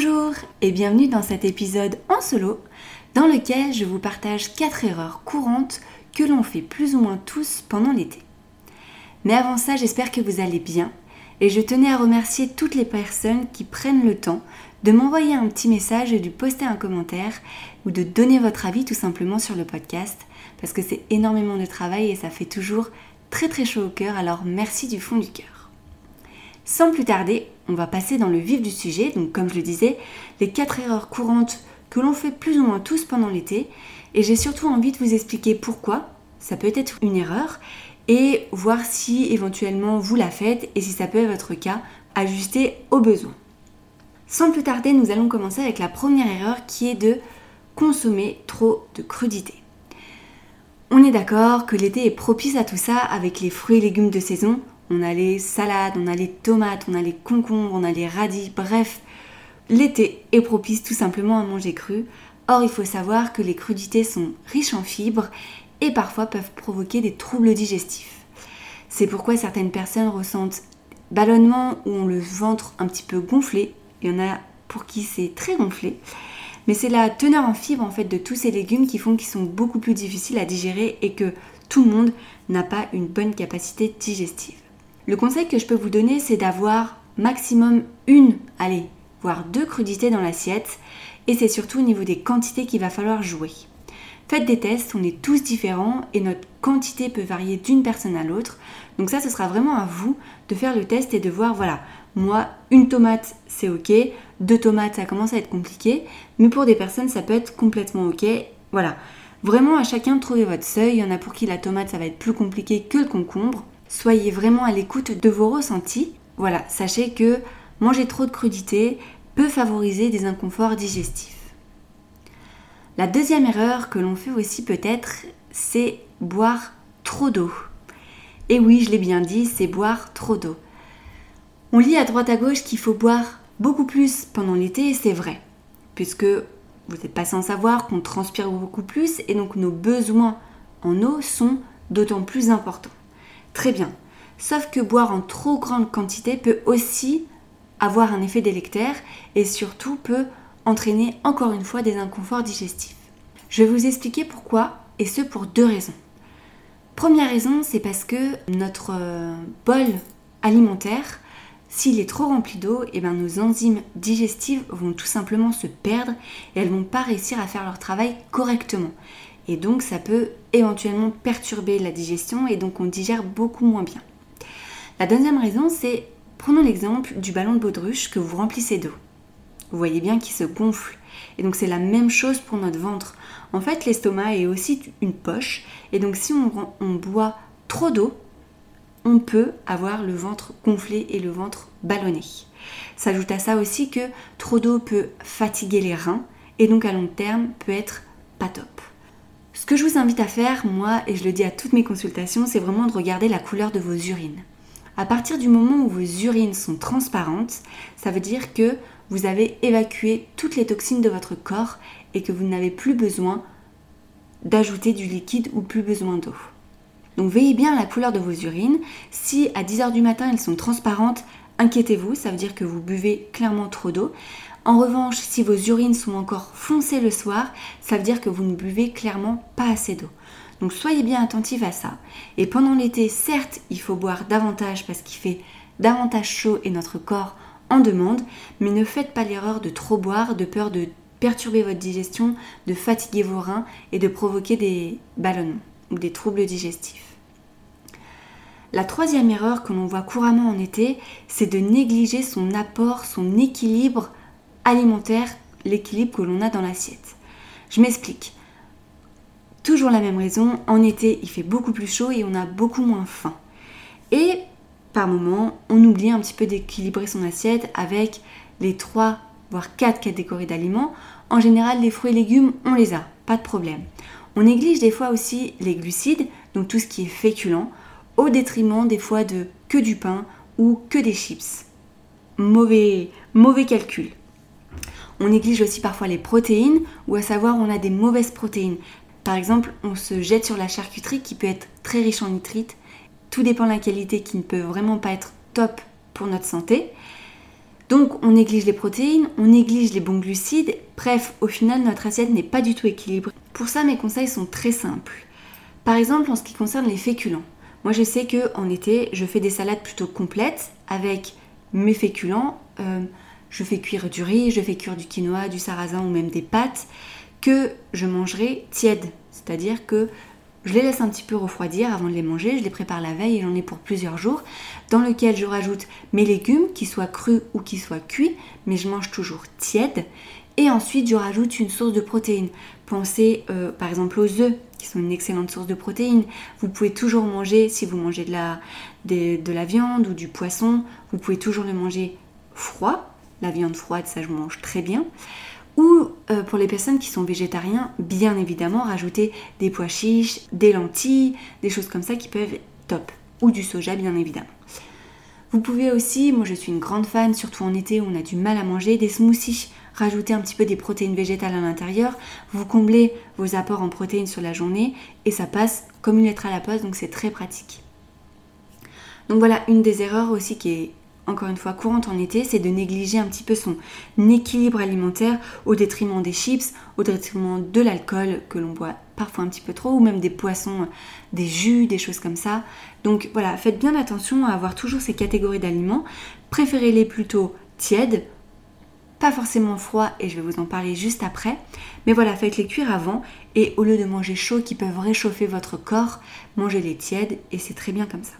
Bonjour et bienvenue dans cet épisode en solo dans lequel je vous partage 4 erreurs courantes que l'on fait plus ou moins tous pendant l'été. Mais avant ça, j'espère que vous allez bien et je tenais à remercier toutes les personnes qui prennent le temps de m'envoyer un petit message, de poster un commentaire ou de donner votre avis tout simplement sur le podcast parce que c'est énormément de travail et ça fait toujours très très chaud au cœur alors merci du fond du cœur. Sans plus tarder, on va passer dans le vif du sujet. Donc comme je le disais, les quatre erreurs courantes que l'on fait plus ou moins tous pendant l'été. Et j'ai surtout envie de vous expliquer pourquoi ça peut être une erreur et voir si éventuellement vous la faites et si ça peut être votre cas, ajuster aux besoins. Sans plus tarder, nous allons commencer avec la première erreur qui est de consommer trop de crudités. On est d'accord que l'été est propice à tout ça avec les fruits et légumes de saison on a les salades, on a les tomates, on a les concombres, on a les radis, bref, l'été est propice tout simplement à manger cru. Or, il faut savoir que les crudités sont riches en fibres et parfois peuvent provoquer des troubles digestifs. C'est pourquoi certaines personnes ressentent ballonnement ou ont le ventre un petit peu gonflé. Il y en a pour qui c'est très gonflé. Mais c'est la teneur en fibres en fait de tous ces légumes qui font qu'ils sont beaucoup plus difficiles à digérer et que tout le monde n'a pas une bonne capacité digestive. Le conseil que je peux vous donner, c'est d'avoir maximum une, allez, voire deux crudités dans l'assiette. Et c'est surtout au niveau des quantités qu'il va falloir jouer. Faites des tests, on est tous différents et notre quantité peut varier d'une personne à l'autre. Donc ça, ce sera vraiment à vous de faire le test et de voir, voilà, moi, une tomate, c'est ok, deux tomates, ça commence à être compliqué, mais pour des personnes, ça peut être complètement ok. Voilà, vraiment à chacun de trouver votre seuil. Il y en a pour qui la tomate, ça va être plus compliqué que le concombre. Soyez vraiment à l'écoute de vos ressentis. Voilà, sachez que manger trop de crudités peut favoriser des inconforts digestifs. La deuxième erreur que l'on fait aussi peut-être, c'est boire trop d'eau. Et oui, je l'ai bien dit, c'est boire trop d'eau. On lit à droite à gauche qu'il faut boire beaucoup plus pendant l'été et c'est vrai, puisque vous n'êtes pas sans savoir qu'on transpire beaucoup plus et donc nos besoins en eau sont d'autant plus importants très bien. Sauf que boire en trop grande quantité peut aussi avoir un effet délectaire et surtout peut entraîner encore une fois des inconforts digestifs. Je vais vous expliquer pourquoi et ce pour deux raisons. Première raison, c'est parce que notre euh, bol alimentaire, s'il est trop rempli d'eau, eh bien nos enzymes digestives vont tout simplement se perdre et elles vont pas réussir à faire leur travail correctement. Et donc ça peut éventuellement perturber la digestion et donc on digère beaucoup moins bien. La deuxième raison, c'est prenons l'exemple du ballon de baudruche que vous remplissez d'eau. Vous voyez bien qu'il se gonfle. Et donc c'est la même chose pour notre ventre. En fait, l'estomac est aussi une poche. Et donc si on, boit trop d'eau, on peut avoir le ventre gonflé et le ventre ballonné. S'ajoute à ça aussi que trop d'eau peut fatiguer les reins et donc à long terme peut être pas top. Ce que je vous invite à faire, moi, et je le dis à toutes mes consultations, c'est vraiment de regarder la couleur de vos urines. À partir du moment où vos urines sont transparentes, ça veut dire que vous avez évacué toutes les toxines de votre corps et que vous n'avez plus besoin d'ajouter du liquide ou plus besoin d'eau. Donc veillez bien à la couleur de vos urines. Si à 10h du matin elles sont transparentes, inquiétez-vous, ça veut dire que vous buvez clairement trop d'eau. En revanche, si vos urines sont encore foncées le soir, ça veut dire que vous ne buvez clairement pas assez d'eau. Donc soyez bien attentifs à ça. Et pendant l'été, certes, il faut boire davantage parce qu'il fait davantage chaud et notre corps en demande, mais ne faites pas l'erreur de trop boire de peur de perturber votre digestion, de fatiguer vos reins et de provoquer des ballonnements ou des troubles digestifs. La troisième erreur que l'on voit couramment en été, c'est de négliger son apport, son équilibre alimentaire, l'équilibre que l'on a dans l'assiette. Je m'explique. Toujours la même raison, en été il fait beaucoup plus chaud et on a beaucoup moins faim. Et par moment, on oublie un petit peu d'équilibrer son assiette avec les 3 voire 4 catégories d'aliments. En général, les fruits et légumes, on les a, pas de problème. On néglige des fois aussi les glucides, donc tout ce qui est féculent, au détriment des fois de que du pain ou que des chips. Mauvais, mauvais calcul. On néglige aussi parfois les protéines, ou à savoir on a des mauvaises protéines. Par exemple, on se jette sur la charcuterie qui peut être très riche en nitrites. Tout dépend de la qualité qui ne peut vraiment pas être top pour notre santé. Donc on néglige les protéines, on néglige les bons glucides, bref, au final notre assiette n'est pas du tout équilibrée. Pour ça mes conseils sont très simples. Par exemple en ce qui concerne les féculents. Moi je sais que en été je fais des salades plutôt complètes avec mes féculents. Euh, je fais cuire du riz, je fais cuire du quinoa, du sarrasin ou même des pâtes que je mangerai tièdes. C'est-à-dire que je les laisse un petit peu refroidir avant de les manger, je les prépare la veille et j'en ai pour plusieurs jours, dans lequel je rajoute mes légumes, qu'ils soient crus ou qu'ils soient cuits, mais je mange toujours tiède. Et ensuite, je rajoute une source de protéines. Pensez euh, par exemple aux œufs, qui sont une excellente source de protéines. Vous pouvez toujours manger, si vous mangez de la, de la viande ou du poisson, vous pouvez toujours le manger froid. La viande froide, ça je mange très bien. Ou euh, pour les personnes qui sont végétariens, bien évidemment, rajouter des pois chiches, des lentilles, des choses comme ça qui peuvent être top. Ou du soja, bien évidemment. Vous pouvez aussi, moi je suis une grande fan, surtout en été où on a du mal à manger, des smoothies. Rajouter un petit peu des protéines végétales à l'intérieur, vous comblez vos apports en protéines sur la journée et ça passe comme une lettre à la poste, donc c'est très pratique. Donc voilà, une des erreurs aussi qui est encore une fois courante en été, c'est de négliger un petit peu son équilibre alimentaire au détriment des chips, au détriment de l'alcool que l'on boit parfois un petit peu trop, ou même des poissons, des jus, des choses comme ça. Donc voilà, faites bien attention à avoir toujours ces catégories d'aliments. Préférez-les plutôt tièdes, pas forcément froids, et je vais vous en parler juste après. Mais voilà, faites-les cuire avant, et au lieu de manger chaud qui peuvent réchauffer votre corps, mangez-les tièdes, et c'est très bien comme ça.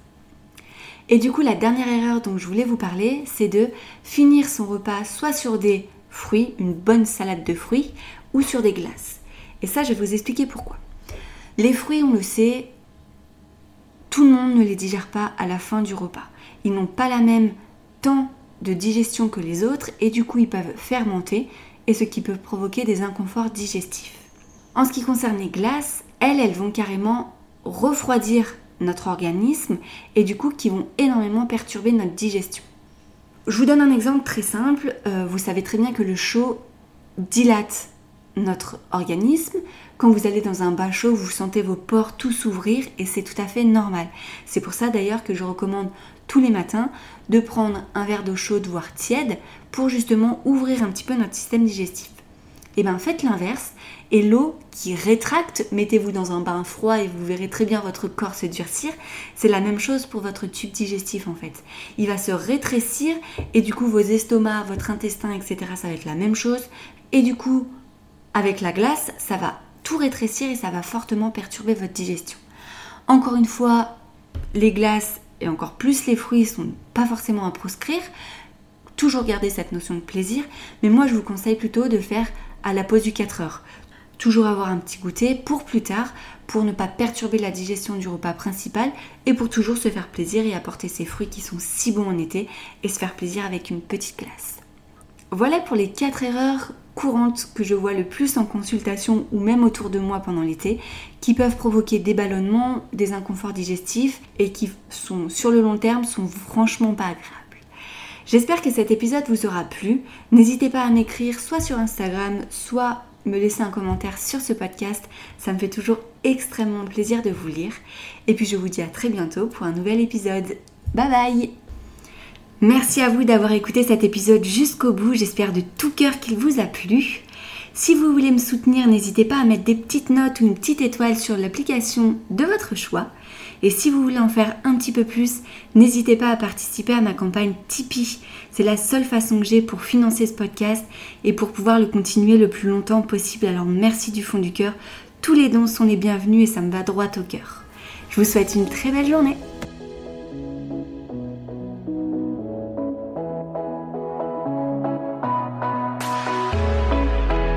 Et du coup, la dernière erreur dont je voulais vous parler, c'est de finir son repas soit sur des fruits, une bonne salade de fruits, ou sur des glaces. Et ça, je vais vous expliquer pourquoi. Les fruits, on le sait, tout le monde ne les digère pas à la fin du repas. Ils n'ont pas la même temps de digestion que les autres et du coup ils peuvent fermenter et ce qui peut provoquer des inconforts digestifs. En ce qui concerne les glaces, elles, elles vont carrément refroidir notre organisme et du coup qui vont énormément perturber notre digestion. Je vous donne un exemple très simple. Euh, vous savez très bien que le chaud dilate notre organisme. Quand vous allez dans un bain chaud, vous sentez vos pores tout s'ouvrir et c'est tout à fait normal. C'est pour ça d'ailleurs que je recommande tous les matins de prendre un verre d'eau chaude voire tiède pour justement ouvrir un petit peu notre système digestif. Et eh bien faites l'inverse et l'eau qui rétracte, mettez-vous dans un bain froid et vous verrez très bien votre corps se durcir. C'est la même chose pour votre tube digestif en fait. Il va se rétrécir et du coup vos estomacs, votre intestin, etc. ça va être la même chose. Et du coup, avec la glace, ça va tout rétrécir et ça va fortement perturber votre digestion. Encore une fois, les glaces et encore plus les fruits sont pas forcément à proscrire. Toujours garder cette notion de plaisir, mais moi je vous conseille plutôt de faire la pause du 4 heures. Toujours avoir un petit goûter pour plus tard, pour ne pas perturber la digestion du repas principal et pour toujours se faire plaisir et apporter ces fruits qui sont si bons en été et se faire plaisir avec une petite glace. Voilà pour les 4 erreurs courantes que je vois le plus en consultation ou même autour de moi pendant l'été, qui peuvent provoquer des ballonnements, des inconforts digestifs et qui sont sur le long terme sont franchement pas agréables. J'espère que cet épisode vous aura plu. N'hésitez pas à m'écrire soit sur Instagram, soit me laisser un commentaire sur ce podcast. Ça me fait toujours extrêmement plaisir de vous lire. Et puis je vous dis à très bientôt pour un nouvel épisode. Bye bye Merci à vous d'avoir écouté cet épisode jusqu'au bout. J'espère de tout cœur qu'il vous a plu. Si vous voulez me soutenir, n'hésitez pas à mettre des petites notes ou une petite étoile sur l'application de votre choix. Et si vous voulez en faire un petit peu plus, n'hésitez pas à participer à ma campagne Tipeee. C'est la seule façon que j'ai pour financer ce podcast et pour pouvoir le continuer le plus longtemps possible. Alors merci du fond du cœur. Tous les dons sont les bienvenus et ça me va droit au cœur. Je vous souhaite une très belle journée.